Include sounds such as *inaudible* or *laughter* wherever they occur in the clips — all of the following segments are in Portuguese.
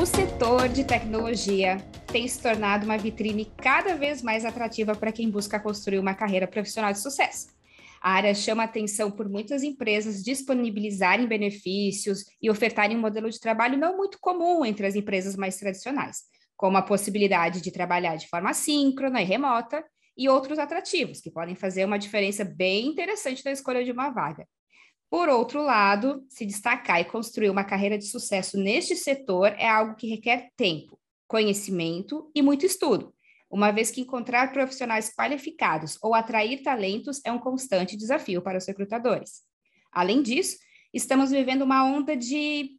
O setor de tecnologia tem se tornado uma vitrine cada vez mais atrativa para quem busca construir uma carreira profissional de sucesso. A área chama atenção por muitas empresas disponibilizarem benefícios e ofertarem um modelo de trabalho não muito comum entre as empresas mais tradicionais, como a possibilidade de trabalhar de forma síncrona e remota e outros atrativos que podem fazer uma diferença bem interessante na escolha de uma vaga. Por outro lado, se destacar e construir uma carreira de sucesso neste setor é algo que requer tempo, conhecimento e muito estudo, uma vez que encontrar profissionais qualificados ou atrair talentos é um constante desafio para os recrutadores. Além disso, estamos vivendo uma onda de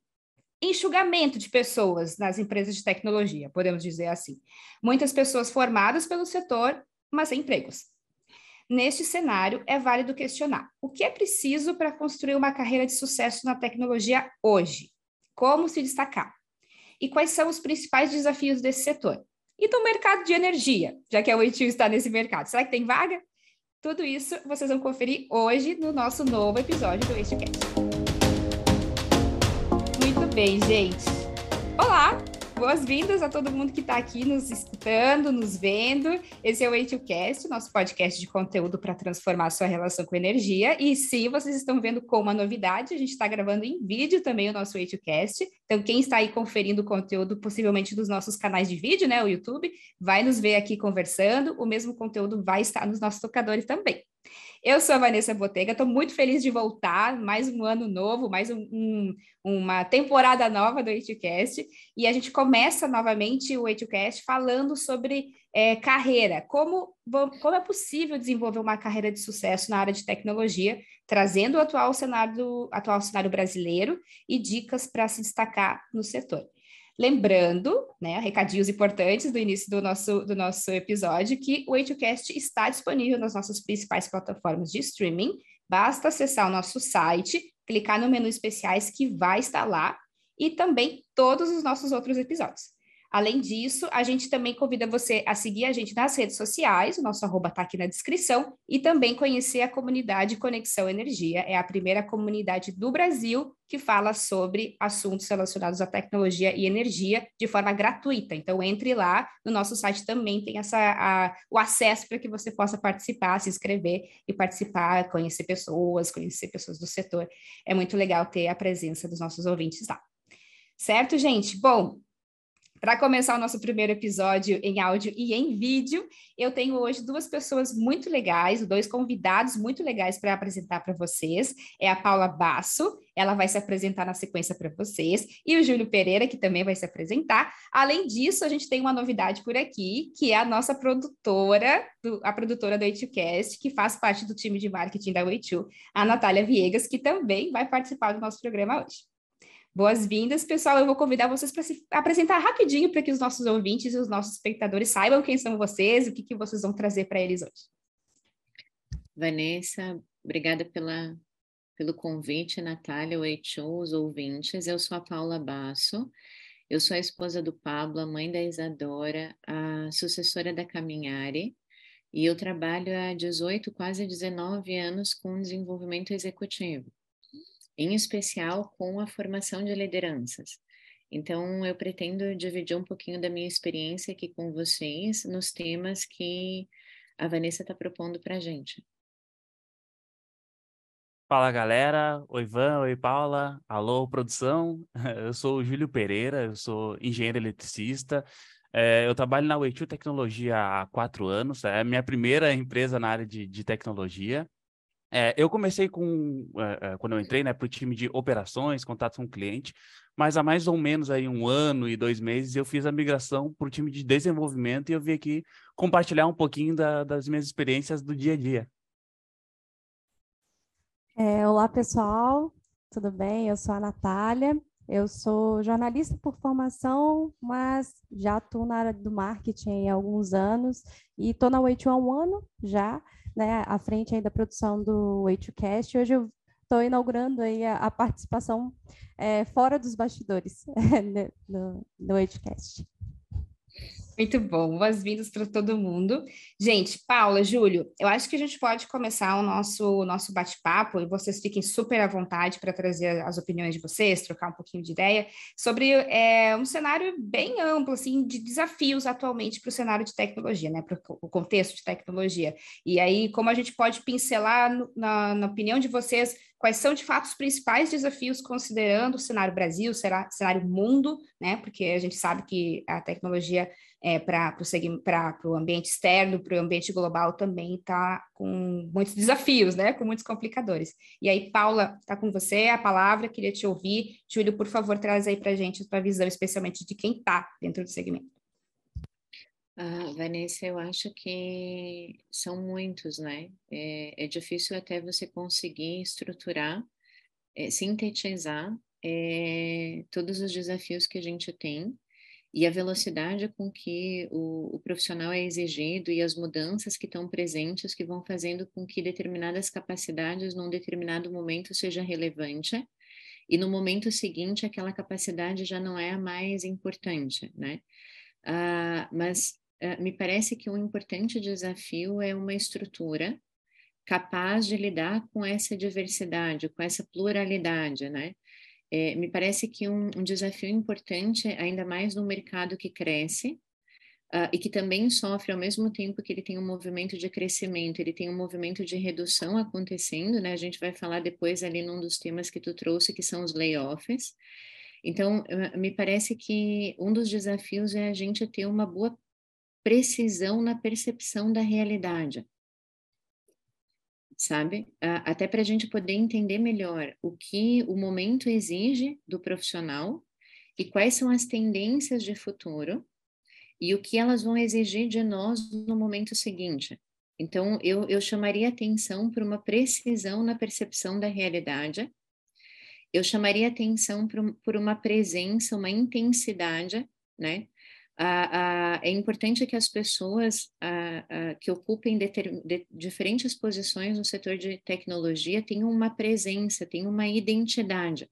enxugamento de pessoas nas empresas de tecnologia, podemos dizer assim. Muitas pessoas formadas pelo setor, mas sem empregos. Neste cenário, é válido questionar o que é preciso para construir uma carreira de sucesso na tecnologia hoje? Como se destacar? E quais são os principais desafios desse setor? E do mercado de energia, já que a Oitil está nesse mercado. Será que tem vaga? Tudo isso vocês vão conferir hoje no nosso novo episódio do Wastecast. Muito bem, gente. Olá, boas-vindas a todo mundo que está aqui nos escutando, nos vendo. Esse é o Eitilcast, nosso podcast de conteúdo para transformar a sua relação com energia. E sim, vocês estão vendo com uma novidade, a gente está gravando em vídeo também o nosso Eitilcast. Então, quem está aí conferindo o conteúdo, possivelmente dos nossos canais de vídeo, né, o YouTube, vai nos ver aqui conversando. O mesmo conteúdo vai estar nos nossos tocadores também. Eu sou a Vanessa Botega, estou muito feliz de voltar, mais um ano novo, mais um, um, uma temporada nova do EituCast, e a gente começa novamente o EituCast falando sobre é, carreira, como, como é possível desenvolver uma carreira de sucesso na área de tecnologia, trazendo o atual cenário, atual cenário brasileiro e dicas para se destacar no setor. Lembrando, né, recadinhos importantes do início do nosso, do nosso episódio, que o HCast está disponível nas nossas principais plataformas de streaming. Basta acessar o nosso site, clicar no menu especiais que vai estar lá e também todos os nossos outros episódios. Além disso, a gente também convida você a seguir a gente nas redes sociais, o nosso arroba está aqui na descrição, e também conhecer a comunidade Conexão Energia. É a primeira comunidade do Brasil que fala sobre assuntos relacionados à tecnologia e energia de forma gratuita. Então, entre lá, no nosso site também tem essa, a, o acesso para que você possa participar, se inscrever e participar, conhecer pessoas, conhecer pessoas do setor. É muito legal ter a presença dos nossos ouvintes lá. Certo, gente? Bom, para começar o nosso primeiro episódio em áudio e em vídeo, eu tenho hoje duas pessoas muito legais, dois convidados muito legais para apresentar para vocês. É a Paula Basso, ela vai se apresentar na sequência para vocês, e o Júlio Pereira, que também vai se apresentar. Além disso, a gente tem uma novidade por aqui, que é a nossa produtora, do, a produtora do A2Cast, que faz parte do time de marketing da A2, a Natália Viegas, que também vai participar do nosso programa hoje. Boas-vindas, pessoal. Eu vou convidar vocês para se apresentar rapidinho para que os nossos ouvintes e os nossos espectadores saibam quem são vocês, o que, que vocês vão trazer para eles hoje. Vanessa, obrigada pela, pelo convite, Natália, o show, os ouvintes. Eu sou a Paula Basso, eu sou a esposa do Pablo, a mãe da Isadora, a sucessora da Caminhare, e eu trabalho há 18, quase 19 anos com desenvolvimento executivo em especial com a formação de lideranças. Então, eu pretendo dividir um pouquinho da minha experiência aqui com vocês nos temas que a Vanessa está propondo para a gente. Fala galera, oi Ivan, oi Paula, alô produção, *laughs* eu sou o Júlio Pereira, eu sou engenheiro eletricista, é, eu trabalho na Way Tecnologia há quatro anos, é a minha primeira empresa na área de, de tecnologia, é, eu comecei com, é, quando eu entrei, né, para o time de operações, contatos com o cliente, mas há mais ou menos aí um ano e dois meses eu fiz a migração para o time de desenvolvimento e eu vim aqui compartilhar um pouquinho da, das minhas experiências do dia a dia. É, olá, pessoal, tudo bem? Eu sou a Natália, eu sou jornalista por formação, mas já estou na área do marketing há alguns anos e estou na Wait há um ano já, né, à frente aí da produção do Way2Cast. Hoje eu estou inaugurando aí a, a participação é, fora dos bastidores *laughs* né, no, Way2Cast. Muito bom, boas-vindas para todo mundo. Gente, Paula, Júlio, eu acho que a gente pode começar o nosso, nosso bate-papo e vocês fiquem super à vontade para trazer as opiniões de vocês, trocar um pouquinho de ideia sobre é, um cenário bem amplo, assim, de desafios atualmente para o cenário de tecnologia, né, para o contexto de tecnologia. E aí, como a gente pode pincelar, no, na, na opinião de vocês, quais são de fato os principais desafios considerando o cenário Brasil, será cenário mundo, né? Porque a gente sabe que a tecnologia é, para o ambiente externo, para o ambiente global também está com muitos desafios, né? Com muitos complicadores. E aí, Paula, está com você a palavra, queria te ouvir. Júlio, por favor, traz aí para a gente a tua visão, especialmente de quem está dentro do segmento. Ah, Vanessa, eu acho que são muitos, né? É, é difícil até você conseguir estruturar, é, sintetizar é, todos os desafios que a gente tem e a velocidade com que o, o, profissional é exigido e as mudanças que estão presentes que vão fazendo com que determinadas capacidades num determinado momento seja relevante e no momento seguinte aquela capacidade já não é a mais importante, né? Ah, mas me parece que um importante desafio é uma estrutura capaz de lidar com essa diversidade, com essa pluralidade, né? É, me parece que um, um, desafio importante, ainda mais no mercado que cresce, uh, e que também sofre ao mesmo tempo que ele tem um movimento de crescimento, ele tem um movimento de redução acontecendo, né? A gente vai falar depois ali num dos temas que tu trouxe, que são os layoffs. Então, me parece que um dos desafios é a gente ter uma boa precisão na percepção da realidade. Sabe? Até para a gente poder entender melhor o que o momento exige do profissional e quais são as tendências de futuro e o que elas vão exigir de nós no momento seguinte. Então, eu, eu chamaria atenção para uma precisão na percepção da realidade, eu chamaria atenção por, por uma presença, uma intensidade, né? Ah, ah, é importante que as pessoas ah, que ocupem de, diferentes posições no setor de tecnologia tenham uma presença, tenham uma identidade.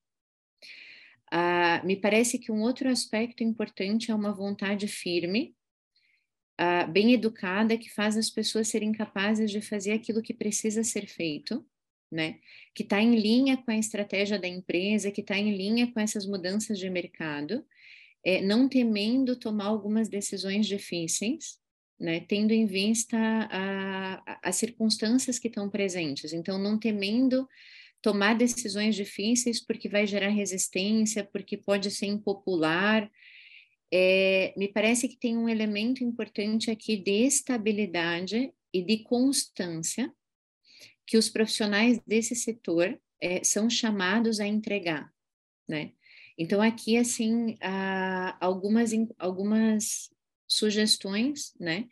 me parece que um outro aspecto importante é uma vontade firme, bem educada, que faz as pessoas serem capazes de fazer aquilo que precisa ser feito, né? Que está em linha com a estratégia da empresa, que está em linha com essas mudanças de mercado é, não temendo tomar algumas decisões difíceis, né, tendo em vista as circunstâncias que estão presentes. Então, não temendo tomar decisões difíceis porque vai gerar resistência, porque pode ser impopular. É, me parece que tem um elemento importante aqui de estabilidade e de constância que os profissionais desse setor é, são chamados a entregar, né? Então, aqui, assim, algumas, algumas sugestões, né?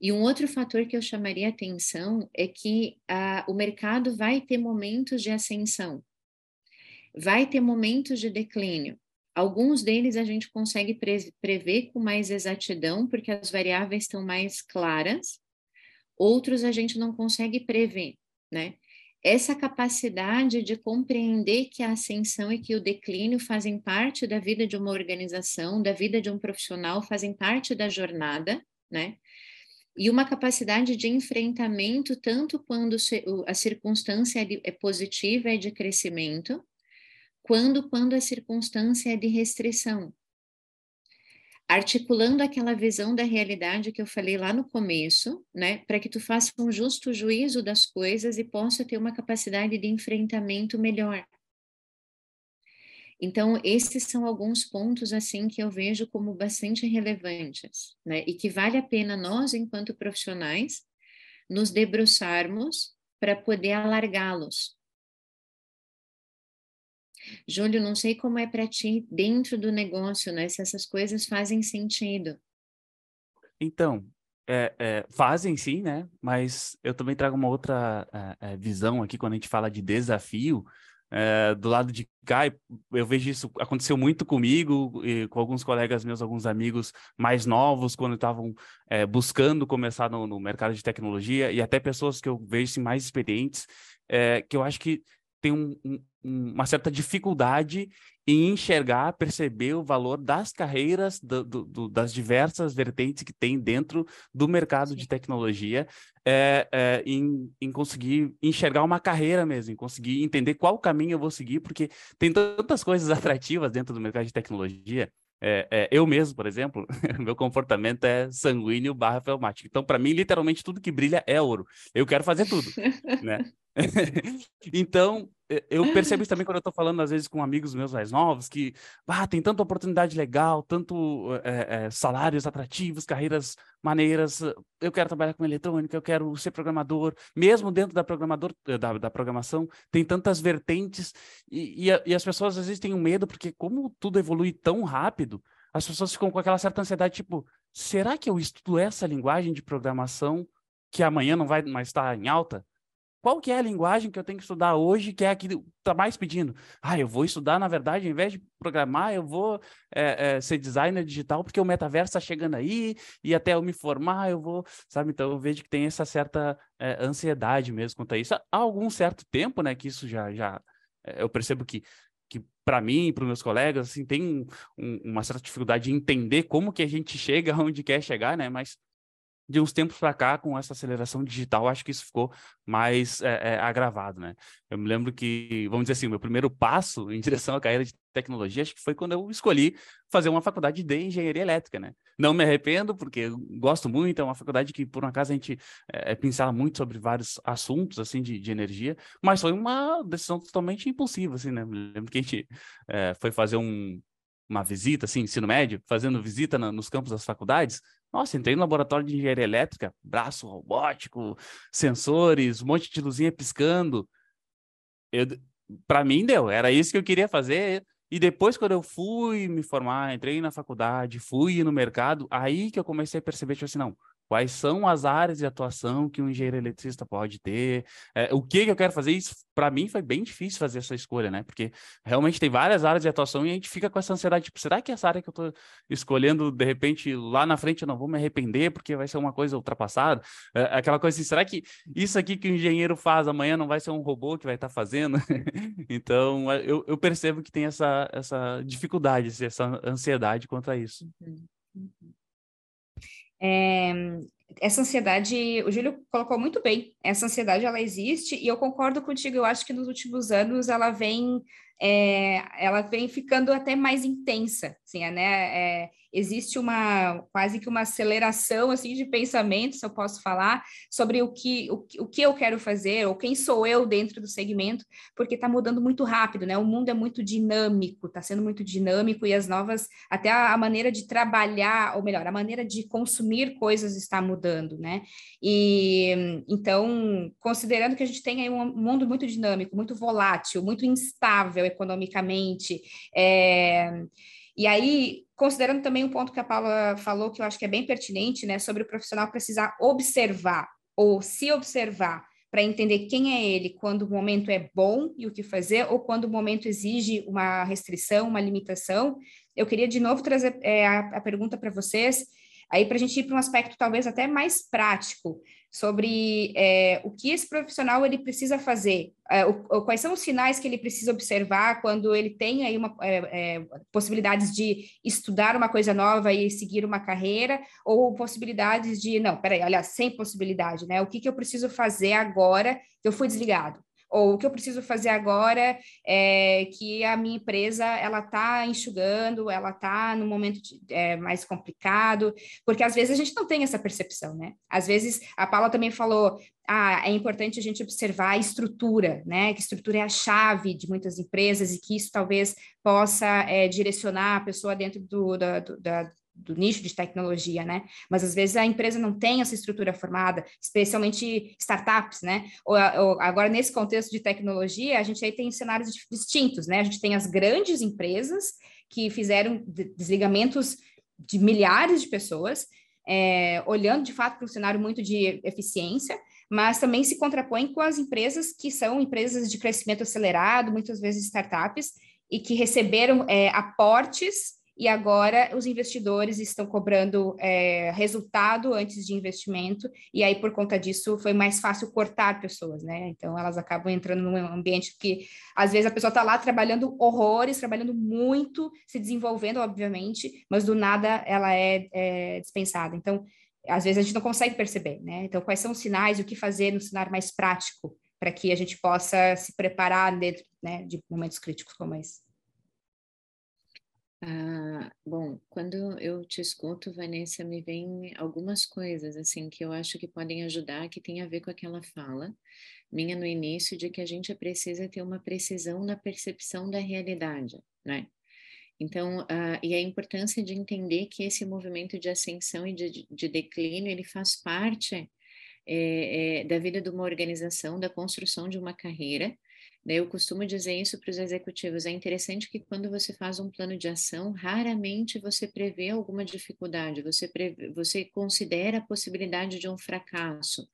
E um outro fator que eu chamaria atenção é que o mercado vai ter momentos de ascensão, vai ter momentos de declínio. Alguns deles a gente consegue pre prever com mais exatidão, porque as variáveis estão mais claras, outros a gente não consegue prever, né? Essa capacidade de compreender que a ascensão e que o declínio fazem parte da vida de uma organização, da vida de um profissional, fazem parte da jornada, né? E uma capacidade de enfrentamento, tanto quando a circunstância é positiva, é de crescimento, quando quando a circunstância é de restrição articulando aquela visão da realidade que eu falei lá no começo, né, para que tu faça um justo juízo das coisas e possa ter uma capacidade de enfrentamento melhor. Então, esses são alguns pontos assim que eu vejo como bastante relevantes, né, e que vale a pena nós, enquanto profissionais, nos debruçarmos para poder alargá-los, Júlio, não sei como é para ti dentro do negócio, né? Se essas coisas fazem sentido. Então, é, é, fazem sim, né? Mas eu também trago uma outra é, é visão aqui quando a gente fala de desafio. É, do lado de cá, eu vejo isso aconteceu muito comigo e com alguns colegas meus, alguns amigos mais novos, quando estavam é, buscando começar no, no, mercado de tecnologia, e até pessoas que eu vejo assim, mais experientes, que eu acho que tem um, um, uma certa dificuldade em enxergar, perceber o valor das carreiras, do, do, das diversas vertentes que tem dentro do mercado de tecnologia, é, é, em, em conseguir enxergar uma carreira mesmo, em conseguir entender qual caminho eu vou seguir, porque tem tantas coisas *laughs* atrativas dentro do mercado de tecnologia. É, é, eu mesmo, por exemplo, *laughs* meu comportamento é sanguíneo barra felmático. Então, para mim, literalmente, tudo que brilha é ouro. Eu quero fazer tudo, né? *laughs* *laughs* então, eu percebo isso também quando eu estou falando, às vezes, com amigos meus mais novos, que ah, tem tanta oportunidade legal, tanto é, é, salários atrativos, carreiras maneiras. Eu quero trabalhar com eletrônica, eu quero ser programador. Mesmo dentro da, programador, da, da programação, tem tantas vertentes. E, e, e as pessoas, às vezes, têm um medo, porque como tudo evolui tão rápido, as pessoas ficam com aquela certa ansiedade, tipo, será que eu estudo essa linguagem de programação que amanhã não vai mais estar em alta? Qual que é a linguagem que eu tenho que estudar hoje, que é a que está mais pedindo? Ah, eu vou estudar, na verdade, ao invés de programar, eu vou é, é, ser designer digital, porque o metaverso está chegando aí, e até eu me formar, eu vou, sabe? Então, eu vejo que tem essa certa é, ansiedade mesmo quanto a isso. Há algum certo tempo, né, que isso já, já eu percebo que que para mim para os meus colegas assim tem um, um, uma certa dificuldade de entender como que a gente *laughs* chega onde quer chegar, né? Mas de uns tempos para cá, com essa aceleração digital, acho que isso ficou mais é, é, agravado, né? Eu me lembro que, vamos dizer assim, o meu primeiro passo em *laughs* direção à carreira de tecnologia, acho que foi quando eu escolhi fazer uma faculdade de engenharia elétrica, né? Não me arrependo, porque gosto muito, é uma faculdade que, por um acaso, a gente é, pincela muito sobre vários assuntos, assim, de, de, energia, mas foi uma decisão totalmente impulsiva, assim, né? Me lembro que a gente é, foi fazer um, uma visita, assim, ensino médio, fazendo visita na, nos campos das faculdades, nossa, entrei no laboratório de engenharia elétrica, braço robótico, sensores, um monte de luzinha piscando. Para mim deu, era isso que eu queria fazer. E depois, quando eu fui me formar, entrei na faculdade, fui no mercado, aí que eu comecei a perceber, tipo assim, não, quais são as áreas de atuação que um engenheiro eletricista pode ter, é, o que, que eu quero fazer. Isso, para mim, foi bem difícil fazer essa escolha, né? Porque realmente tem várias áreas de atuação e a gente fica com essa ansiedade, tipo, será que essa área que eu estou escolhendo, de repente, lá na frente eu não vou me arrepender porque vai ser uma coisa ultrapassada? É, aquela coisa assim, será que isso aqui que o engenheiro faz amanhã não vai ser um robô que vai estar tá fazendo? *laughs* então, é, eu, eu, percebo que tem essa, essa dificuldade, essa ansiedade quanto a isso. Uhum. É, essa ansiedade, o Júlio colocou muito bem, essa ansiedade ela existe e eu concordo contigo, eu acho que nos últimos anos ela vem é, ela vem ficando até mais intensa, assim, né? É, existe uma quase que uma aceleração assim de pensamento, se eu posso falar, sobre o que, o, o que eu quero fazer ou quem sou eu dentro do segmento, porque está mudando muito rápido, né? O mundo é muito dinâmico, está sendo muito dinâmico e as novas, até a, a, maneira de trabalhar, ou melhor, a maneira de consumir coisas está mudando, né? E então, considerando que a gente tem aí um mundo muito dinâmico, muito volátil, muito instável economicamente. É... E aí, considerando também um ponto que a Paula falou, que eu acho que é bem pertinente, né, sobre o profissional precisar observar ou se observar para entender quem é ele quando o momento é bom e o que fazer, ou quando o momento exige uma restrição, uma limitação. Eu queria de novo trazer é, a, a pergunta para vocês, aí para a gente ir para um aspecto talvez até mais prático sobre é, o que esse profissional ele precisa fazer, é, o, quais são os sinais que ele precisa observar quando ele tem aí uma, é, é, possibilidades de estudar uma coisa nova e seguir uma carreira, ou possibilidades de, não, peraí, olha, sem possibilidade, né? O que, que eu preciso fazer agora que eu fui desligado? Ou o que eu preciso fazer agora é que a minha empresa ela está enxugando, ela está no momento de, é, mais complicado, porque às vezes a gente não tem essa percepção, né? Às vezes a Paula também falou, ah, é importante a gente observar a estrutura, né? Que estrutura é a chave de muitas empresas e que isso talvez possa é, direcionar a pessoa dentro do, da, do, da, do nicho de tecnologia, né? Mas às vezes a empresa não tem essa estrutura formada, especialmente startups, né? Ou, ou, agora nesse contexto de tecnologia, a gente aí tem cenários distintos, né? A gente tem as grandes empresas que fizeram desligamentos de milhares de pessoas, é, olhando de fato para um cenário muito de eficiência, mas também se contrapõe com as empresas que são empresas de crescimento acelerado, muitas vezes startups, e que receberam é, aportes e agora os investidores estão cobrando é, resultado antes de investimento, e aí por conta disso foi mais fácil cortar pessoas, né? Então elas acabam entrando num ambiente que às vezes a pessoa está lá trabalhando horrores, trabalhando muito, se desenvolvendo, obviamente, mas do nada ela é, é dispensada. Então, às vezes a gente não consegue perceber, né? Então, quais são os sinais, o que fazer no cenário mais prático para que a gente possa se preparar dentro né, de momentos críticos como esse? Ah, bom, quando eu te escuto, Vanessa, me vem algumas coisas assim que eu acho que podem ajudar, que tem a ver com aquela fala minha no início de que a gente precisa ter uma precisão na percepção da realidade, né? Então, uh, e a importância de entender que esse movimento de ascensão e de, de declínio, ele faz parte é, é, da vida de uma organização, da construção de uma carreira, eu costumo dizer isso para os executivos. É interessante que quando você faz um plano de ação, raramente você prevê alguma dificuldade, você, prevê, você considera a possibilidade de um fracasso,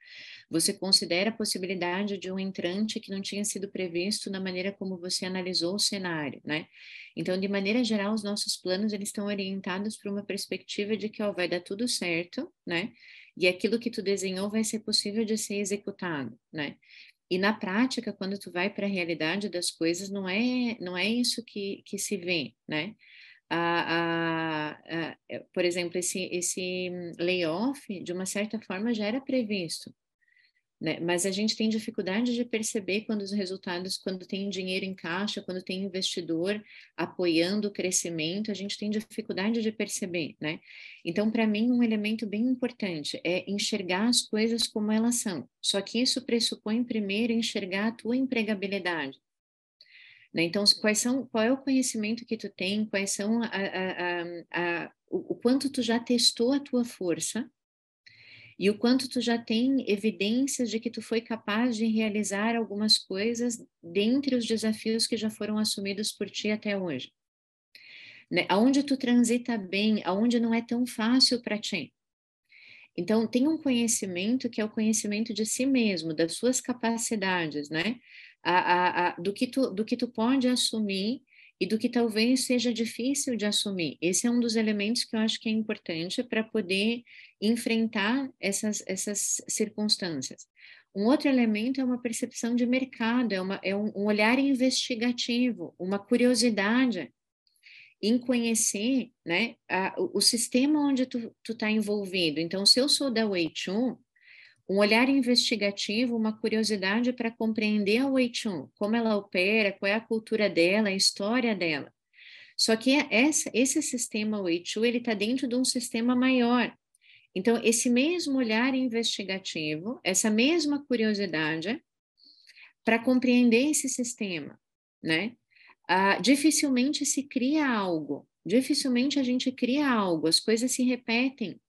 você considera a possibilidade de um entrante que não tinha sido previsto na maneira como você analisou o cenário, né? Então, de maneira geral, os nossos planos eles estão orientados para uma perspectiva de que ó, vai dar tudo certo, né? E aquilo que tu desenhou vai ser possível de ser executado, né? E na prática, quando tu vai para a realidade das coisas, não é, não é isso que, que se vê, né? A, a, a, é, por exemplo, esse, esse layoff, de uma certa forma, já era previsto, né? Mas a gente tem dificuldade de perceber quando os resultados, quando tem dinheiro em caixa, quando tem investidor apoiando o crescimento, a gente tem dificuldade de perceber, né? Então, para mim, um elemento bem importante é enxergar as coisas como elas são. Só que isso pressupõe primeiro enxergar a tua empregabilidade. Né? Então, quais são, qual é o conhecimento que tu tem, quais são a, a, a, o, o quanto tu já testou a tua força, e o quanto tu já tem evidências de que tu foi capaz de realizar algumas coisas dentre os desafios que já foram assumidos por ti até hoje. Né? Aonde tu transita bem, aonde não é tão fácil para ti. Então, tem um conhecimento que é o conhecimento de si mesmo, das suas capacidades, né? A, a, a, do, que tu, do que tu pode assumir e do que talvez seja difícil de assumir. Esse é um dos elementos que eu acho que é importante para poder enfrentar essas, essas circunstâncias. Um outro elemento é uma percepção de mercado, é, uma, é um, um olhar investigativo, uma curiosidade em conhecer né, a, o, o, sistema onde tu está envolvido. Então, se eu sou da Weichun, um olhar investigativo, uma curiosidade para compreender a Weichun, como ela opera, qual é a cultura dela, a história dela. Só que essa, esse sistema Weichun, ele está dentro de um sistema maior. Então, esse mesmo olhar investigativo, essa mesma curiosidade para compreender esse sistema, né? Ah, dificilmente se cria algo, dificilmente a gente cria algo, as coisas se repetem.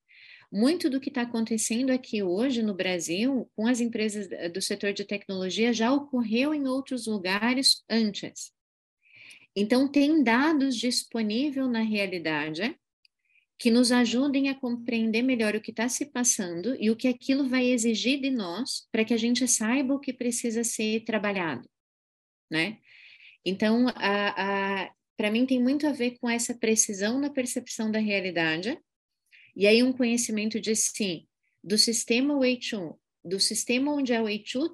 Muito do que está acontecendo aqui hoje no Brasil, com as empresas do setor de tecnologia, já ocorreu em outros lugares antes. Então, tem dados disponíveis na realidade que nos ajudem a compreender melhor o que está se passando e o que aquilo vai exigir de nós para que a gente saiba o que precisa ser trabalhado, né? Então, para mim tem muito a ver com essa precisão na percepção da realidade e aí um conhecimento de sim, do sistema Weichun, do sistema onde a Weichun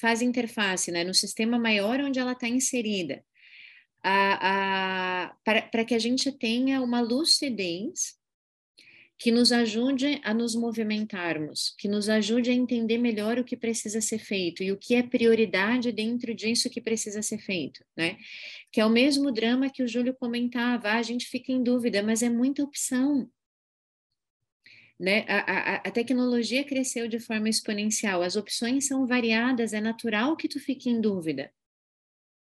faz interface, né, no sistema maior onde ela está inserida, para que a gente tenha uma lucidez que nos ajude a nos movimentarmos, que nos ajude a entender melhor o que precisa ser feito e o que é prioridade dentro disso que precisa ser feito, né? Que é o mesmo drama que o Júlio comentava, ah, a gente fica em dúvida, mas é muita opção. Né? A, a, a, tecnologia cresceu de forma exponencial, as opções são variadas, é natural que tu fique em dúvida,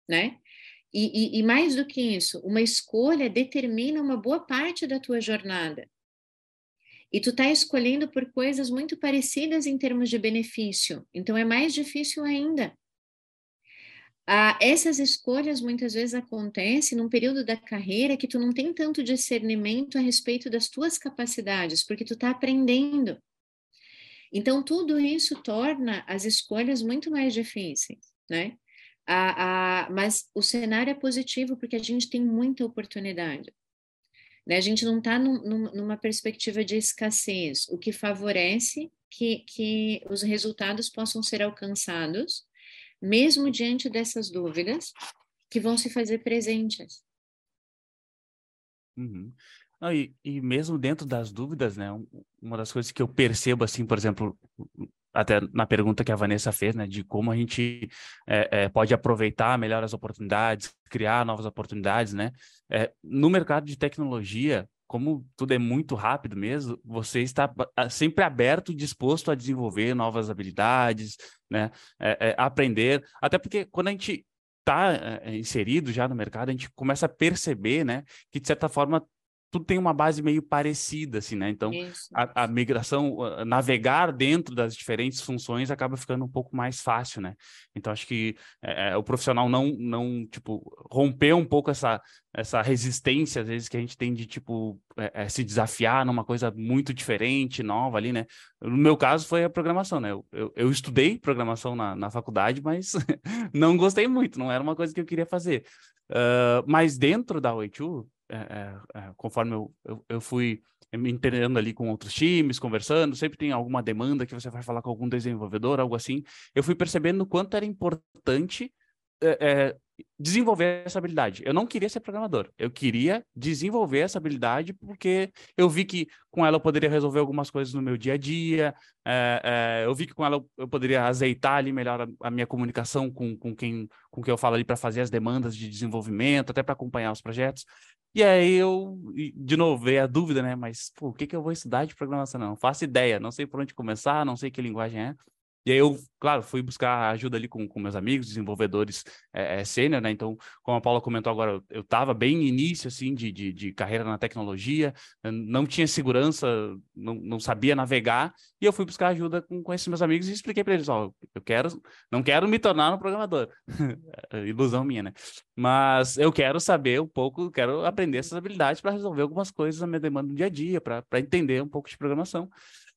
né? E, e, e mais do que isso, uma escolha determina uma boa parte da tua jornada. E tu tá escolhendo por coisas muito parecidas em termos de benefício, então é mais difícil ainda. Ah, essas escolhas muitas vezes acontecem num período da carreira que tu não tem tanto discernimento a respeito das tuas capacidades, porque tu está aprendendo. Então, tudo isso torna as escolhas muito mais difíceis, né? Ah, ah, mas o cenário é positivo porque a gente tem muita oportunidade. Né? A gente não está num, numa perspectiva de escassez, o que favorece que, que os resultados possam ser alcançados, mesmo diante dessas dúvidas que vão se fazer presentes. Uhum. E, e mesmo dentro das dúvidas, né? Uma das coisas que eu percebo, assim, por exemplo, até na pergunta que a Vanessa fez, né, de como a gente é, é, pode aproveitar melhor as oportunidades, criar novas oportunidades, né? É, no mercado de tecnologia, como tudo é muito rápido mesmo, você está sempre aberto, disposto a desenvolver novas habilidades, né? É, é, aprender, até porque quando a gente está é, inserido já no mercado, a gente começa a perceber, né, que de certa forma tudo tem uma base meio parecida, assim, né? Então, a, a, migração, navegar dentro das diferentes funções acaba ficando um pouco mais fácil, né? Então, acho que é, o profissional não, não, tipo, romper um pouco essa, essa resistência, às vezes, que a gente tem de, tipo, é, é, se desafiar numa coisa muito diferente, nova ali, né? No meu caso, foi a programação, né? Eu, eu, eu estudei programação na, na faculdade, mas *laughs* não gostei muito, não era uma coisa que eu queria fazer. Uh, mas dentro da Weichu, é, é, é, conforme eu, eu, eu, fui me entendendo ali com outros times, conversando, sempre tem alguma demanda que você vai falar com algum desenvolvedor, algo assim, eu fui percebendo o quanto era importante é, é, desenvolver essa habilidade. Eu não queria ser programador, eu queria desenvolver essa habilidade porque eu vi que com ela eu poderia resolver algumas coisas no meu dia a dia, é, é, eu vi que com ela eu poderia azeitar ali melhor a, a minha comunicação com, com quem com quem eu falo ali para fazer as demandas de desenvolvimento, até para acompanhar os projetos. E aí eu, de novo, veio a dúvida, né? Mas, pô, o que, que eu vou estudar de programação? Não, não faço ideia, não sei por onde começar, não sei que linguagem é. E aí eu, claro, fui buscar ajuda ali com, com meus amigos, desenvolvedores é, é, sênior, né? Então, como a Paula comentou agora, eu estava bem início, assim, de, de, de, carreira na tecnologia, não tinha segurança, não, não sabia navegar, e eu fui buscar ajuda com, com esses meus amigos e expliquei para eles, ó, eu quero, não quero me tornar um programador, *laughs* ilusão minha, né? Mas eu quero saber um pouco, quero aprender essas habilidades para resolver algumas coisas na minha demanda no dia a dia, para entender um pouco de programação.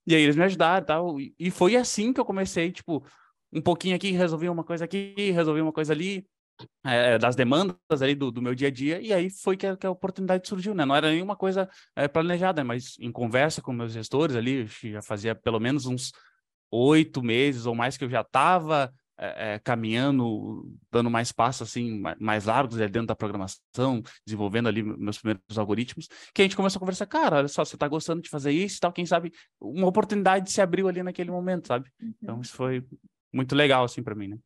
E aí eles me ajudaram e tal. E foi assim que eu comecei, tipo, um pouquinho aqui, resolvi uma coisa aqui, resolvi uma coisa ali, é, das demandas ali do, do, meu dia a dia, e aí foi que a, que a oportunidade surgiu, né? Não era nenhuma coisa é, planejada, mas em conversa com meus gestores ali, já fazia pelo menos uns oito meses ou mais que eu já estava é, é, caminhando, dando mais passos assim, mais largos é, dentro da programação, desenvolvendo ali meus primeiros algoritmos, que a gente começou a conversar, cara, olha só, você está gostando de fazer isso e tal, quem sabe uma oportunidade se abriu ali naquele momento, sabe? Então, uhum. Então isso foi muito legal assim para mim, né?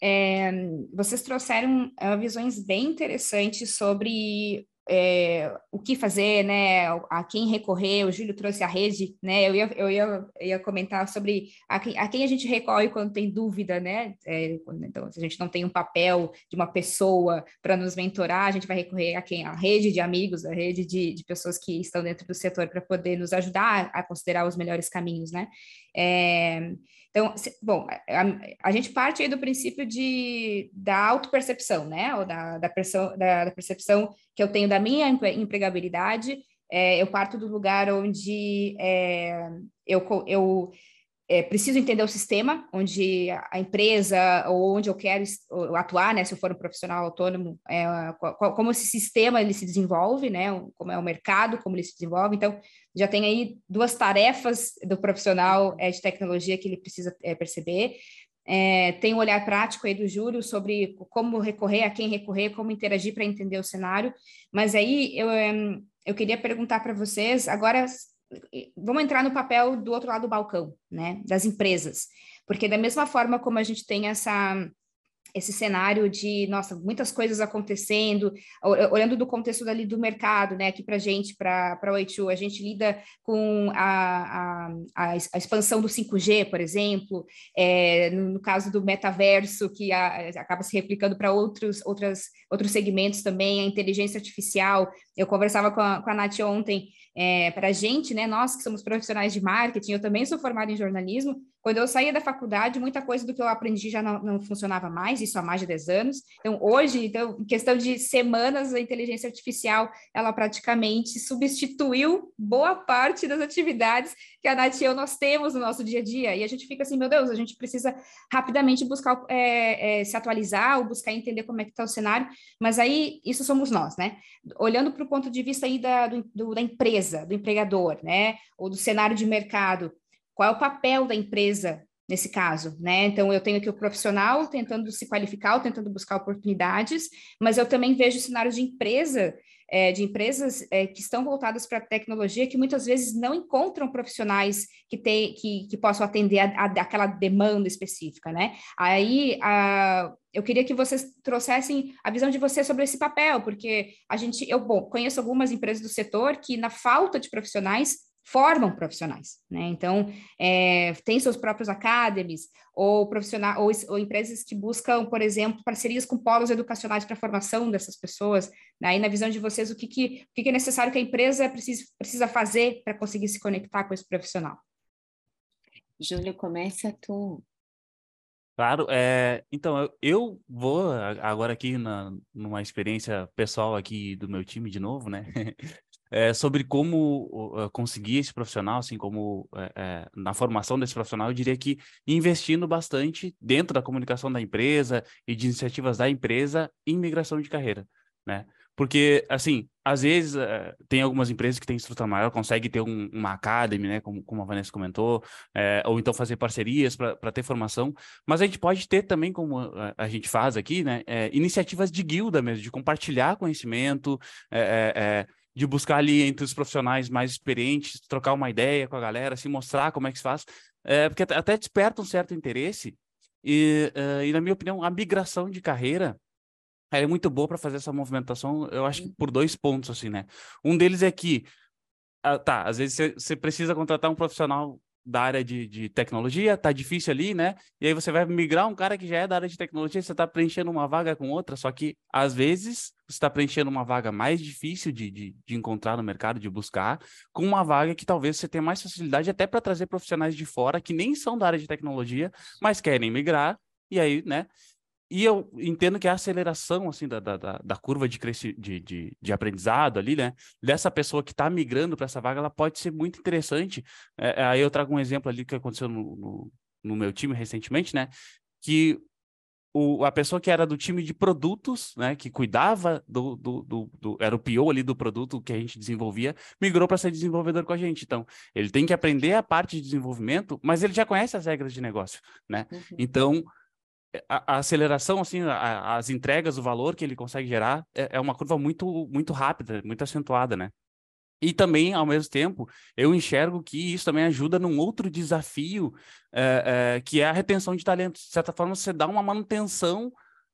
É, vocês trouxeram uh, visões bem interessantes sobre é, o que fazer, né, a quem recorrer, o Júlio trouxe a rede, né, eu ia, eu ia, ia comentar sobre a quem, a quem a gente recorre quando tem dúvida, né, é, então, se a gente não tem um papel de uma pessoa para nos mentorar, a gente vai recorrer a quem? A rede de amigos, a rede de, de pessoas que estão dentro do setor para poder nos ajudar a considerar os melhores caminhos, né, é, então, bom, a, a, gente parte aí do princípio de, da autopercepção, né? Ou da, da, perso, da, da percepção que eu tenho da minha empregabilidade. É, eu parto do lugar onde é, eu, eu é, preciso entender o sistema onde a empresa ou onde eu quero atuar, né? Se eu for um profissional autônomo, é, como esse sistema ele se desenvolve, né? Como é o mercado, como ele se desenvolve. Então, já tem aí duas tarefas do profissional é, de tecnologia que ele precisa é, perceber. É, tem um olhar prático aí do Júlio sobre como recorrer, a quem recorrer, como interagir para entender o cenário. Mas aí eu, eu queria perguntar para vocês agora vamos entrar no papel do outro lado do balcão, né, das empresas, porque da mesma forma como a gente tem essa esse cenário de, nossa, muitas coisas acontecendo, olhando do contexto do mercado, né, aqui para gente, para o H2, a gente lida com a, a, a, expansão do 5G, por exemplo, é, no, no, caso do metaverso, que a, acaba se replicando para outros, outras, outros segmentos também, a inteligência artificial, Eu conversava com a, com a Nath ontem, é, para a gente, né, nós que somos profissionais de marketing, eu também sou formada em jornalismo, quando eu saía da faculdade, muita coisa do que eu aprendi já não, não, funcionava mais, isso há mais de 10 anos. Então, hoje, então, em questão de semanas, a inteligência artificial, ela praticamente substituiu boa parte das atividades que a Nath e eu nós temos no nosso dia a dia. E a gente fica assim, meu Deus, a gente precisa rapidamente buscar é, é, se atualizar ou buscar entender como é que está o cenário. Mas aí, isso somos nós, né? Olhando para o ponto de vista aí da, do, da empresa, do empregador, né? Ou do cenário de mercado, qual é o papel da empresa nesse caso, né? Então eu tenho aqui o profissional tentando se qualificar, tentando buscar oportunidades, mas eu também vejo cenários de empresa, é, de empresas é, que estão voltadas para a tecnologia, que muitas vezes não encontram profissionais que, tem, que, que possam atender a, a, aquela demanda específica, né? Aí a, eu queria que vocês trouxessem a visão de vocês sobre esse papel, porque a gente, eu bom, conheço algumas empresas do setor que, na falta de profissionais, formam profissionais, né? Então, é, tem seus próprios academies, ou, profissional, ou, ou, empresas que buscam, por exemplo, parcerias com polos educacionais para a formação dessas pessoas. Né? Aí, na visão de vocês, o que, que, o que, que é necessário que a empresa precisa, precisa fazer para conseguir se conectar com esse profissional? Júlio, começa tu. Claro, é, então eu, eu, vou agora aqui na, numa experiência pessoal aqui do meu time de novo, né? *laughs* é, sobre como uh, conseguir esse profissional, assim como é, na formação desse profissional, eu diria que investindo bastante dentro da comunicação da empresa e de iniciativas da empresa em migração de carreira, né? Porque, assim, às vezes uh, tem algumas empresas que têm estrutura maior, consegue ter um, uma academy, né, como, como a Vanessa comentou, ou então fazer parcerias para ter formação, mas a gente pode ter também, como a, a gente faz aqui, né, iniciativas de guilda mesmo, de compartilhar conhecimento, é, de buscar ali entre os profissionais mais experientes, trocar uma ideia com a galera, se mostrar como é que se faz, é, porque até desperta um certo interesse. E, uh, e, na minha opinião, a migração de carreira é muito boa para fazer essa movimentação, eu acho que por dois pontos, assim, né? Um deles é que, uh, tá, às vezes você precisa contratar um profissional da área de, de tecnologia, tá difícil ali, né? E aí você vai migrar um cara que já é da área de tecnologia, você está preenchendo uma vaga com outra, só que às vezes você está preenchendo uma vaga mais difícil de, de, de, encontrar no mercado, de buscar, com uma vaga que talvez você tenha mais facilidade até para trazer profissionais de fora que nem são da área de tecnologia, mas querem migrar, e aí, né? E eu entendo que a aceleração assim da, da, da curva de, cresci, de, de, de, aprendizado ali, né? Dessa pessoa que está migrando para essa vaga, ela pode ser muito interessante. É, é, aí eu trago um exemplo ali que aconteceu no, no, no meu time recentemente, né? Que o, a pessoa que era do time de produtos, né, que cuidava do, do, do, do era o PO ali do produto que a gente desenvolvia, migrou para ser desenvolvedor com a gente. Então, ele tem que aprender a parte de desenvolvimento, mas ele já conhece as regras de negócio, né? Uhum. Então, a, a, aceleração, assim, a, as entregas, o valor que ele consegue gerar é, é, uma curva muito, muito rápida, muito acentuada, né? E também, ao mesmo tempo, eu enxergo que isso também ajuda num outro desafio, é, é, que é a retenção de talentos. De certa forma, você dá uma manutenção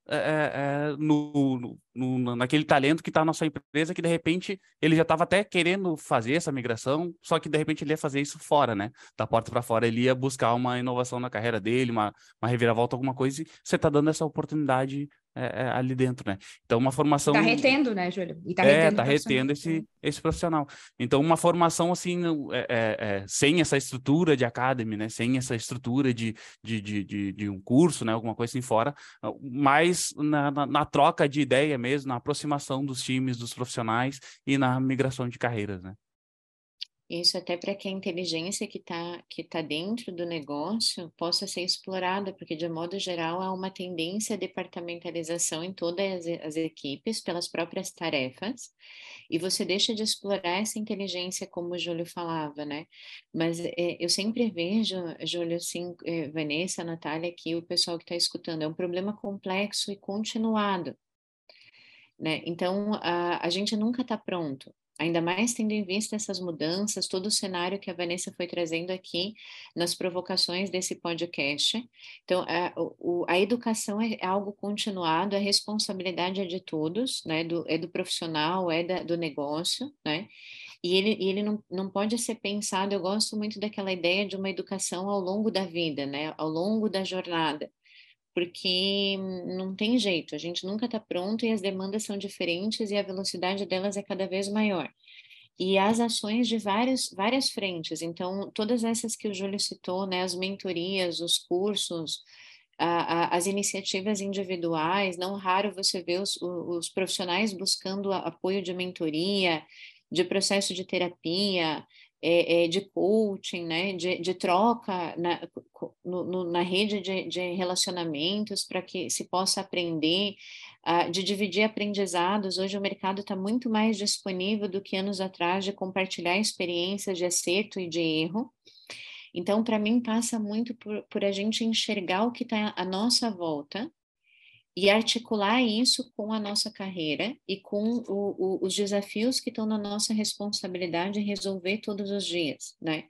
é, é, no, no, naquele talento que está na sua empresa, que de repente ele já estava até querendo fazer essa migração, só que de repente ele ia fazer isso fora, né? Da porta para fora, ele ia buscar uma inovação na carreira dele, uma, uma reviravolta, alguma coisa, e você está dando essa oportunidade é, é, ali dentro, né? Então, uma formação. Está retendo, né, Júlio? E tá é, está retendo esse, esse profissional. Então, uma formação assim, é, é, é, sem essa estrutura de academy, né? Sem essa estrutura de, de, de, de, de um curso, né? Alguma coisa assim fora, mas na, na, na, troca de ideia mesmo, na aproximação dos times, dos profissionais e na migração de carreiras, né? Isso até para que a inteligência que está que tá dentro do negócio possa ser explorada, porque de modo geral há uma tendência à departamentalização em todas as, as equipes pelas próprias tarefas, e você deixa de explorar essa inteligência como o Júlio falava, né? Mas é, eu sempre vejo, Júlio, sim, é, Vanessa, Natália, aqui o pessoal que está escutando, é um problema complexo e continuado. Né? Então, a, a gente nunca está pronto ainda mais tendo em vista essas mudanças, todo o cenário que a Vanessa foi trazendo aqui nas provocações desse podcast. Então, a, o, a educação é algo continuado, a responsabilidade é de todos, né? Do, é do profissional, é da, do negócio, né? E ele, ele não, não pode ser pensado, eu gosto muito daquela ideia de uma educação ao longo da vida, né? Ao longo da jornada porque não tem jeito, a gente nunca está pronto e as demandas são diferentes e a velocidade delas é cada vez maior. E as ações de várias, várias frentes, então, todas essas que o Júlio citou, né, as mentorias, os cursos, a, a, as iniciativas individuais, não raro você vê os, os profissionais buscando apoio de mentoria, de processo de terapia, é, é, de coaching, né, de, de troca na, no, na rede de, de relacionamentos para que se possa aprender, uh, de dividir aprendizados. Hoje o mercado está muito mais disponível do que anos atrás de compartilhar experiências de acerto e de erro. Então, para mim, passa muito por, por a gente enxergar o que está à nossa volta e articular isso com a nossa carreira e com o, o, os desafios que estão na nossa responsabilidade resolver todos os dias, né?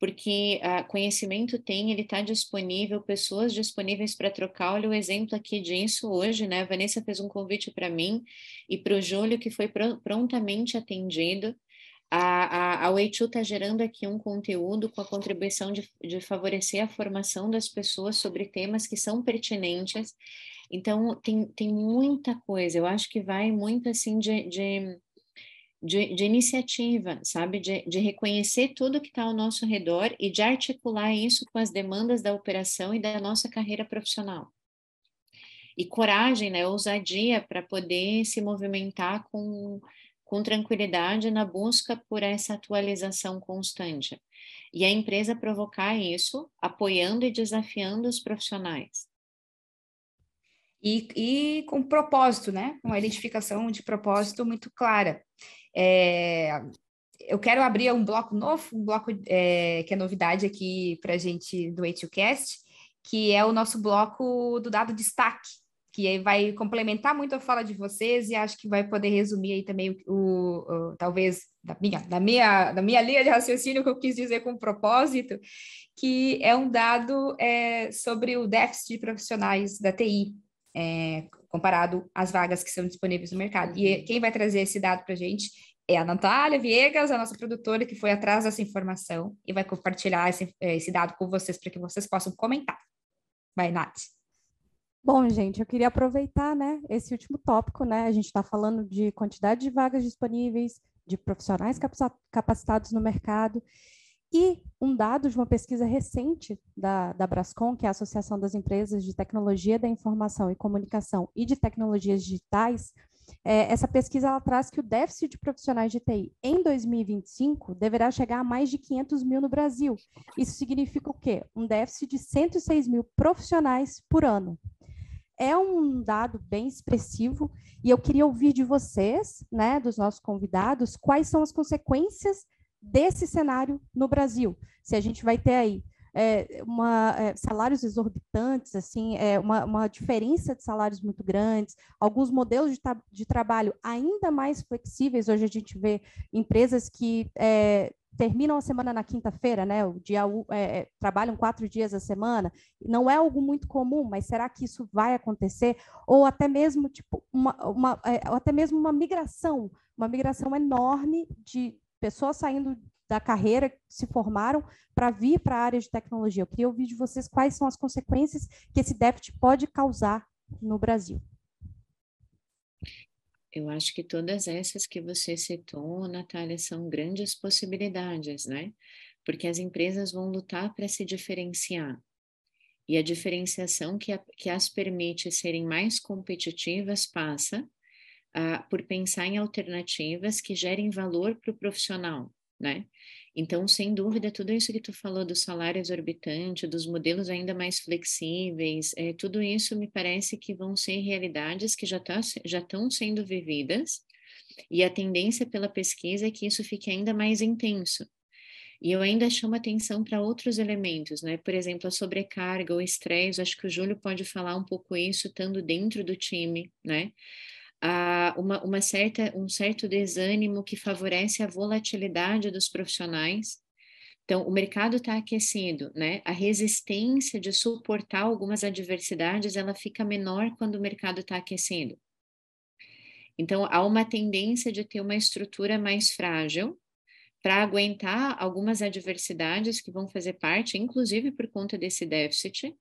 Porque uh, conhecimento tem, ele está disponível, pessoas disponíveis para trocar. Olha o exemplo aqui disso hoje, né? A Vanessa fez um convite para mim e para o Júlio, que foi pr prontamente atendido. A, a, a Weichu está gerando aqui um conteúdo com a contribuição de, de favorecer a formação das pessoas sobre temas que são pertinentes então, tem, tem muita coisa, eu acho que vai muito assim de, de, de, de iniciativa, sabe? De, de reconhecer tudo que está ao nosso redor e de articular isso com as demandas da operação e da nossa carreira profissional. E coragem, né? Ousadia para poder se movimentar com, com tranquilidade na busca por essa atualização constante. E a empresa provocar isso, apoiando e desafiando os profissionais e, e com propósito, né? Uma identificação de propósito muito clara. É, eu quero abrir um bloco novo, um bloco é, que é novidade aqui para a gente do A2Cast, que é o nosso bloco do dado destaque, que vai complementar muito a fala de vocês e acho que vai poder resumir aí também o, o, o talvez da minha, da minha, da minha linha de raciocínio que eu quis dizer com propósito, que é um dado é, sobre o déficit de profissionais da TI, é, comparado às vagas que são disponíveis no mercado. E uhum. quem vai trazer esse dado para a gente é a Natália Viegas, a nossa produtora, que foi atrás dessa informação e vai compartilhar esse, é, esse dado com vocês para que vocês possam comentar. Vai, Nath. Bom, gente, eu queria aproveitar, né, esse último tópico, né, a gente está falando de quantidade de vagas disponíveis, de profissionais capacitados no mercado, e um dado de uma pesquisa recente da, da Brascom, que é a Associação das Empresas de Tecnologia da Informação e Comunicação e de Tecnologias Digitais, é, essa pesquisa ela traz que o déficit de profissionais de TI em 2025 deverá chegar a mais de 500 mil no Brasil. Isso significa o quê? Um déficit de 106 mil profissionais por ano. É um dado bem expressivo e eu queria ouvir de vocês, né, dos nossos convidados, quais são as consequências desse cenário no Brasil. Se a gente vai ter aí é, uma, é, salários exorbitantes, assim, é, uma, uma, diferença de salários muito grandes, alguns modelos de, de, trabalho ainda mais flexíveis. Hoje a gente vê empresas que é, terminam a semana na quinta-feira, né? O dia é, é, trabalham quatro dias a semana. Não é algo muito comum, mas será que isso vai acontecer? Ou até mesmo tipo uma, uma até mesmo uma migração, uma migração enorme de pessoas saindo da carreira, se formaram para vir para a área de tecnologia. Eu queria ouvir de vocês quais são as consequências que esse déficit pode causar no Brasil. Eu acho que todas essas que você citou, Natália, são grandes possibilidades, né? Porque as empresas vão lutar para se diferenciar. E a diferenciação que, a, que as permite serem mais competitivas passa uh, por pensar em alternativas que gerem valor para o profissional, né? Então, sem dúvida, tudo isso que tu falou do salário exorbitante, dos modelos ainda mais flexíveis, é, tudo isso me parece que vão ser realidades que já tá, já estão sendo vividas, e a tendência pela pesquisa é que isso fique ainda mais intenso. E eu ainda chamo atenção para outros elementos, né? Por exemplo, a sobrecarga, o estresse, acho que o Júlio pode falar um pouco isso, estando dentro do time, né? A uma, uma certa, um certo desânimo que favorece a volatilidade dos profissionais. Então, o mercado está aquecido, né? A resistência de suportar algumas adversidades, ela fica menor quando o mercado está aquecido. Então, há uma tendência de ter uma estrutura mais frágil para aguentar algumas adversidades que vão fazer parte, inclusive por conta desse déficit,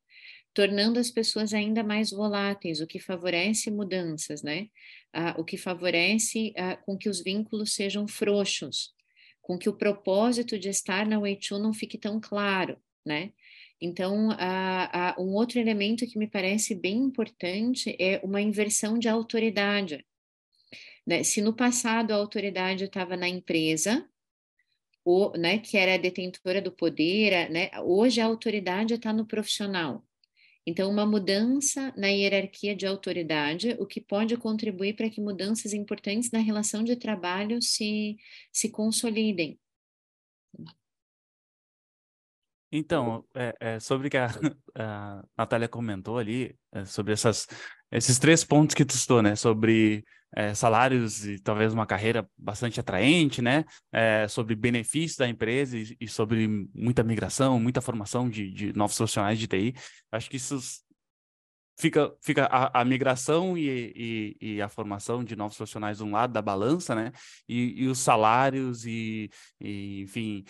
tornando as pessoas ainda mais voláteis, o que favorece mudanças, né? Ah, o que favorece ah, com que os vínculos sejam frouxos, com que o propósito de estar na Weichu não fique tão claro, né? Então, ah, um outro elemento que me parece bem importante é uma inversão de autoridade. Né? Se no passado a autoridade estava na empresa, né, que era detentora do poder, né, hoje a autoridade está no profissional. Então, uma mudança na hierarquia de autoridade, o que pode contribuir para que mudanças importantes na relação de trabalho se, se consolidem. Então, é, é, sobre o que a, a Natália comentou ali, é, sobre essas, esses três pontos que tu citou, né? Sobre é, salários e talvez uma carreira bastante atraente, né? É, sobre benefícios da empresa e, e, sobre muita migração, muita formação de, de novos profissionais de TI. Acho que isso fica, fica a, a migração e, e, e, a formação de novos profissionais de um lado da balança, né? E, e os salários e, enfim,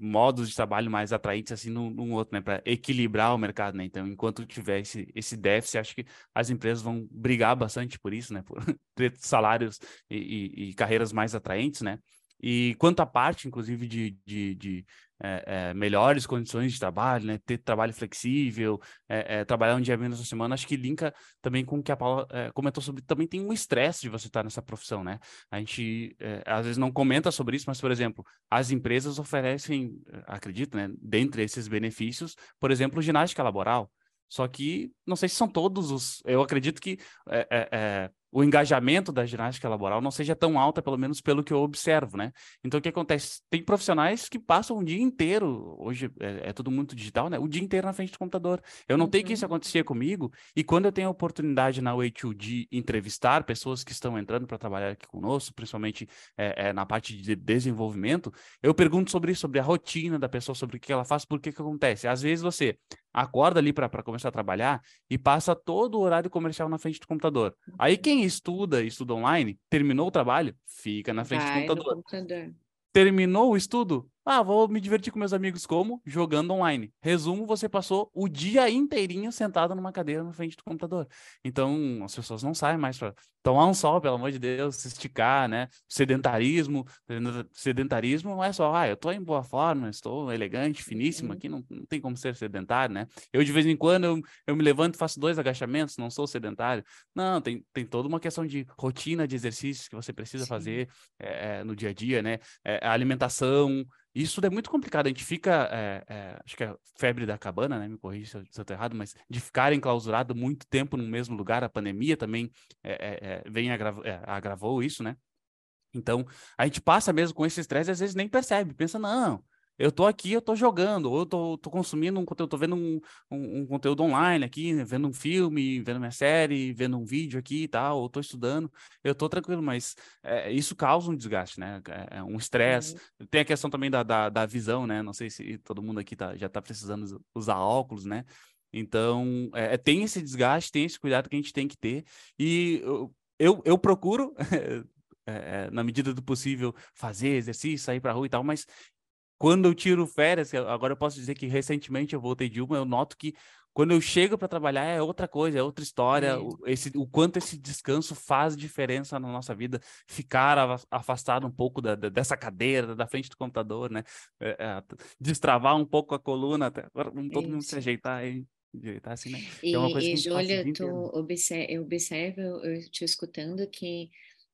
modos de trabalho mais atraentes assim num outro, né? Para equilibrar o mercado, né? Então, enquanto tiver esse, esse déficit, acho que as empresas vão brigar bastante por isso, né? *laughs* Por ter salários e, carreiras mais atraentes, né? E quanto à parte, inclusive, de, de, de é, é, melhores condições de trabalho, né? ter trabalho flexível, é, trabalhar um dia menos na semana, acho que linka também com o que a Paula comentou sobre. Também tem um estresse de você estar nessa profissão, né? A gente às vezes não comenta sobre isso, mas, por exemplo, as empresas oferecem, acredito, né? Dentre esses benefícios, por exemplo, ginástica laboral. Só que não sei se são todos os. Eu acredito que é, é, o engajamento da ginástica laboral não seja tão alta, pelo menos pelo que eu observo, né? Então, o que acontece? Tem profissionais que passam o dia inteiro, hoje é, é tudo muito digital, né? O dia inteiro na frente do computador. Eu notei uhum. que isso uhum. acontecia comigo, e quando eu tenho a oportunidade na Way2 de entrevistar pessoas que estão entrando para trabalhar aqui conosco, principalmente é, é, na parte de desenvolvimento, eu pergunto sobre isso, sobre a rotina da pessoa, sobre o que ela faz, por que que acontece. Às vezes você acorda ali para começar a trabalhar e passa todo o horário comercial na frente do computador. Aí quem estuda, estuda online, terminou o trabalho, fica na frente Vai do computador. computador. Terminou o estudo, ah, vou me divertir com meus amigos como? Jogando online. Resumo, você passou o dia inteirinho sentado numa cadeira na frente do computador. Então, as pessoas não saem mais para tomar um sol, pelo amor de Deus, se esticar, né? Sedentarismo. Sedentarismo não é só, ah, eu estou em boa forma, estou elegante, finíssimo, aqui não, não tem como ser sedentário, né? Eu, de vez em quando, eu, eu me levanto e faço dois agachamentos, não sou sedentário. Não, tem, tem toda uma questão de rotina de exercícios que você precisa Sim. fazer é, no dia a dia, né? É, a alimentação, isso é muito complicado. A gente fica, é, é, acho que é febre da cabana, né? Me corrija se eu, estou errado, mas de ficar enclausurado muito tempo no mesmo lugar, a pandemia também é, vem agrav agravou isso, né? Então, a gente passa mesmo com esse estresse, às vezes nem percebe, pensa, não, eu tô aqui, eu tô jogando, ou eu tô, tô consumindo um conteúdo, tô vendo um, um, um, conteúdo online aqui, vendo um filme, vendo minha série, vendo um vídeo aqui e tal, ou tô estudando, eu tô tranquilo, mas é, isso causa um desgaste, né? É, é um estresse. Uhum. Tem a questão também da, da, da, visão, né? Não sei se todo mundo aqui tá, já tá precisando usar óculos, né? Então, é, é tem esse desgaste, tem esse cuidado que a gente tem que ter, e eu, eu, eu procuro. É, *laughs* na medida do possível, fazer exercício, sair para rua e tal, mas quando eu tiro férias, agora eu posso dizer que recentemente eu voltei de uma, eu noto que quando eu chego para trabalhar é outra coisa, é outra história. O, esse, o quanto esse descanso faz diferença na nossa vida, ficar afastado um pouco da, da, dessa cadeira, da frente do computador, né? É, é, destravar um pouco a coluna, até todo mundo se ajeitar aí. Ajeitar assim, né? E, é uma coisa e Júlia, tu observa, eu observo, eu te escutando que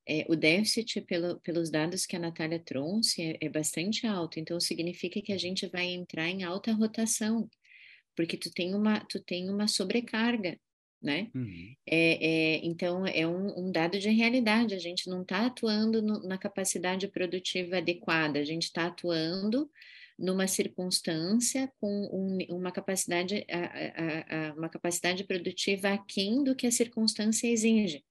é, o déficit, pelo, pelos dados que a Natália trouxe, é, é, bastante alto. Então, significa que a gente vai entrar em alta rotação, porque tu tem uma, tu tem uma sobrecarga, né? Uhum. É, é, então, é um, um, dado de realidade. A gente não está atuando no, na capacidade produtiva adequada, a gente está atuando numa circunstância com um, uma capacidade a, a, a, uma capacidade produtiva aquém do que a circunstância exige.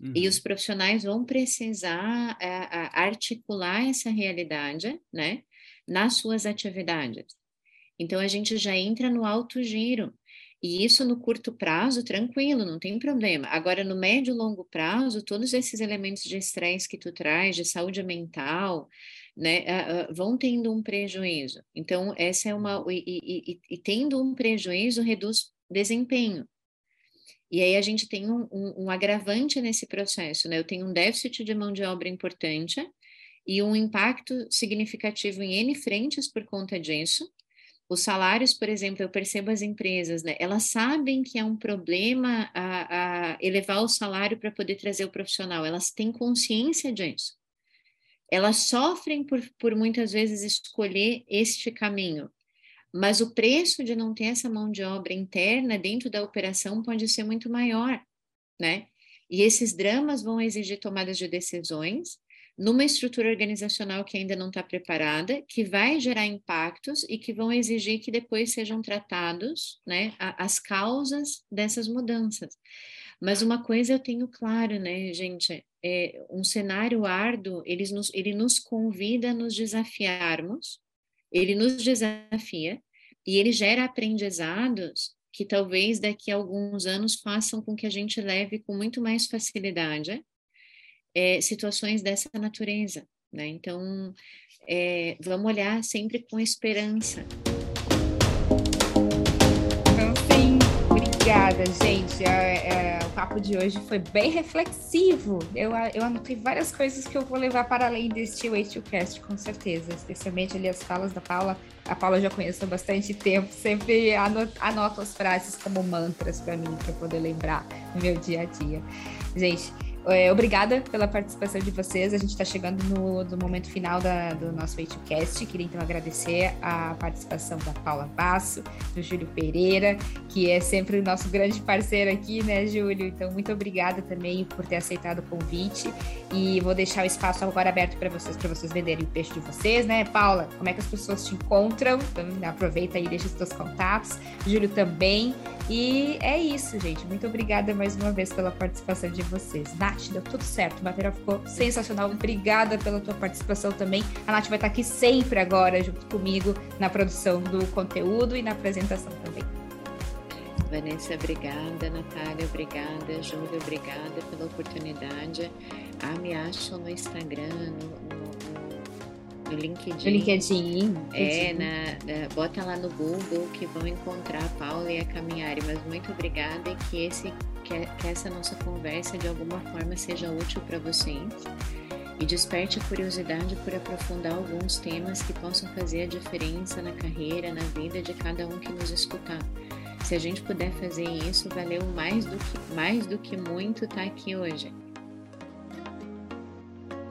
Uhum. E os profissionais vão precisar é, articular essa realidade, né, nas suas atividades. Então, a gente já entra no alto giro. E isso no curto prazo, tranquilo, não tem problema. Agora, no médio e longo prazo, todos esses elementos de estresse que tu traz, de saúde mental, né, uh, uh, vão tendo um prejuízo. Então, essa é uma. E, e, e, e tendo um prejuízo, reduz desempenho. E aí a gente tem um, um, um, agravante nesse processo, né? Eu tenho um déficit de mão de obra importante e um impacto significativo em N frentes por conta disso. Os salários, por exemplo, eu percebo as empresas, né? Elas sabem que é um problema a, a elevar o salário para poder trazer o profissional, elas têm consciência disso. Elas sofrem por, por muitas vezes escolher este caminho, mas o preço de não ter essa mão de obra interna dentro da operação pode ser muito maior, né? E esses dramas vão exigir tomadas de decisões numa estrutura organizacional que ainda não está preparada, que vai gerar impactos e que vão exigir que depois sejam tratados, né, as causas dessas mudanças. Mas uma coisa eu tenho claro, né, gente, é, um cenário árduo, ele nos, ele nos convida a nos desafiarmos, ele nos desafia e ele gera aprendizados que talvez daqui a alguns anos façam com que a gente leve com muito mais facilidade é, situações dessa natureza, né? Então, é, vamos olhar sempre com esperança. Então, sim, obrigada, gente. É, é, o papo de hoje foi bem reflexivo. Eu, eu anotei várias coisas que eu vou levar para além deste Way to Cast, com certeza. Especialmente ali as falas da Paula. A Paula já conheço há bastante tempo. Sempre anoto, anoto as frases como mantras para mim, para poder lembrar no meu dia a dia. Gente, é, obrigada pela participação de vocês. A gente está chegando no, no, momento final da, do nosso Cast. Queria então agradecer a participação da Paula Basso, do Júlio Pereira, que é sempre o nosso grande parceiro aqui, né, Júlio? Então, muito obrigada também por ter aceitado o convite. E vou deixar o espaço agora aberto para vocês, para vocês venderem o peixe de vocês, né? Paula, como é que as pessoas te encontram? Então, aproveita aí e deixa os seus contatos. Júlio também. E é isso, gente. Muito obrigada mais uma vez pela participação de vocês. Nath, deu tudo certo. O material ficou sensacional. Obrigada pela tua participação também. A Nath vai estar aqui sempre agora, junto comigo, na produção do conteúdo e na apresentação também. Vanessa, obrigada. Natália, obrigada. Júlia, obrigada pela oportunidade. Ah, me acham no Instagram, no, no LinkedIn. No LinkedIn. É, na, na, bota lá no Google que vão encontrar a Paula e a Caminhari. Mas muito obrigada e que, esse, que, que essa nossa conversa de alguma forma seja útil para vocês e desperte a curiosidade por aprofundar alguns temas que possam fazer a diferença na carreira, na vida de cada um que nos escutar. Se a gente puder fazer isso, valeu mais do que, mais do que muito estar tá aqui hoje.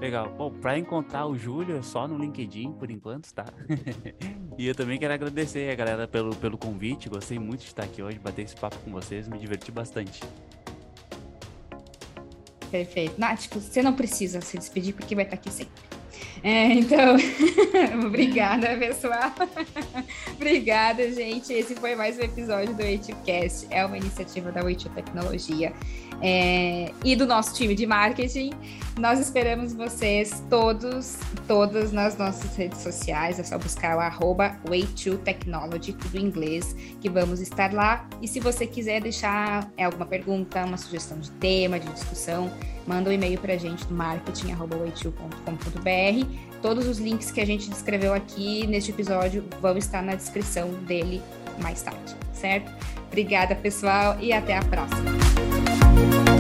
Legal. Bom, para encontrar o Júlio é só no LinkedIn por enquanto, tá? *laughs* e eu também quero agradecer a galera pelo, pelo convite. Gostei muito de estar aqui hoje, bater esse papo com vocês, me diverti bastante. Perfeito. Nath, você não precisa se despedir porque vai estar aqui sempre. É, então, *laughs* obrigada, pessoal. *laughs* obrigada, gente. Esse foi mais um episódio do Cast. É uma iniciativa da Weitu Tecnologia é, e do nosso time de marketing. Nós esperamos vocês todos, todas nas nossas redes sociais. É só buscar o arroba Way2Technology, tudo em inglês, que vamos estar lá. E se você quiser deixar é, alguma pergunta, uma sugestão de tema, de discussão, manda um e-mail para a gente no marketing.way2.com.br. Todos os links que a gente descreveu aqui neste episódio vão estar na descrição dele mais tarde, certo? Obrigada, pessoal, e até a próxima.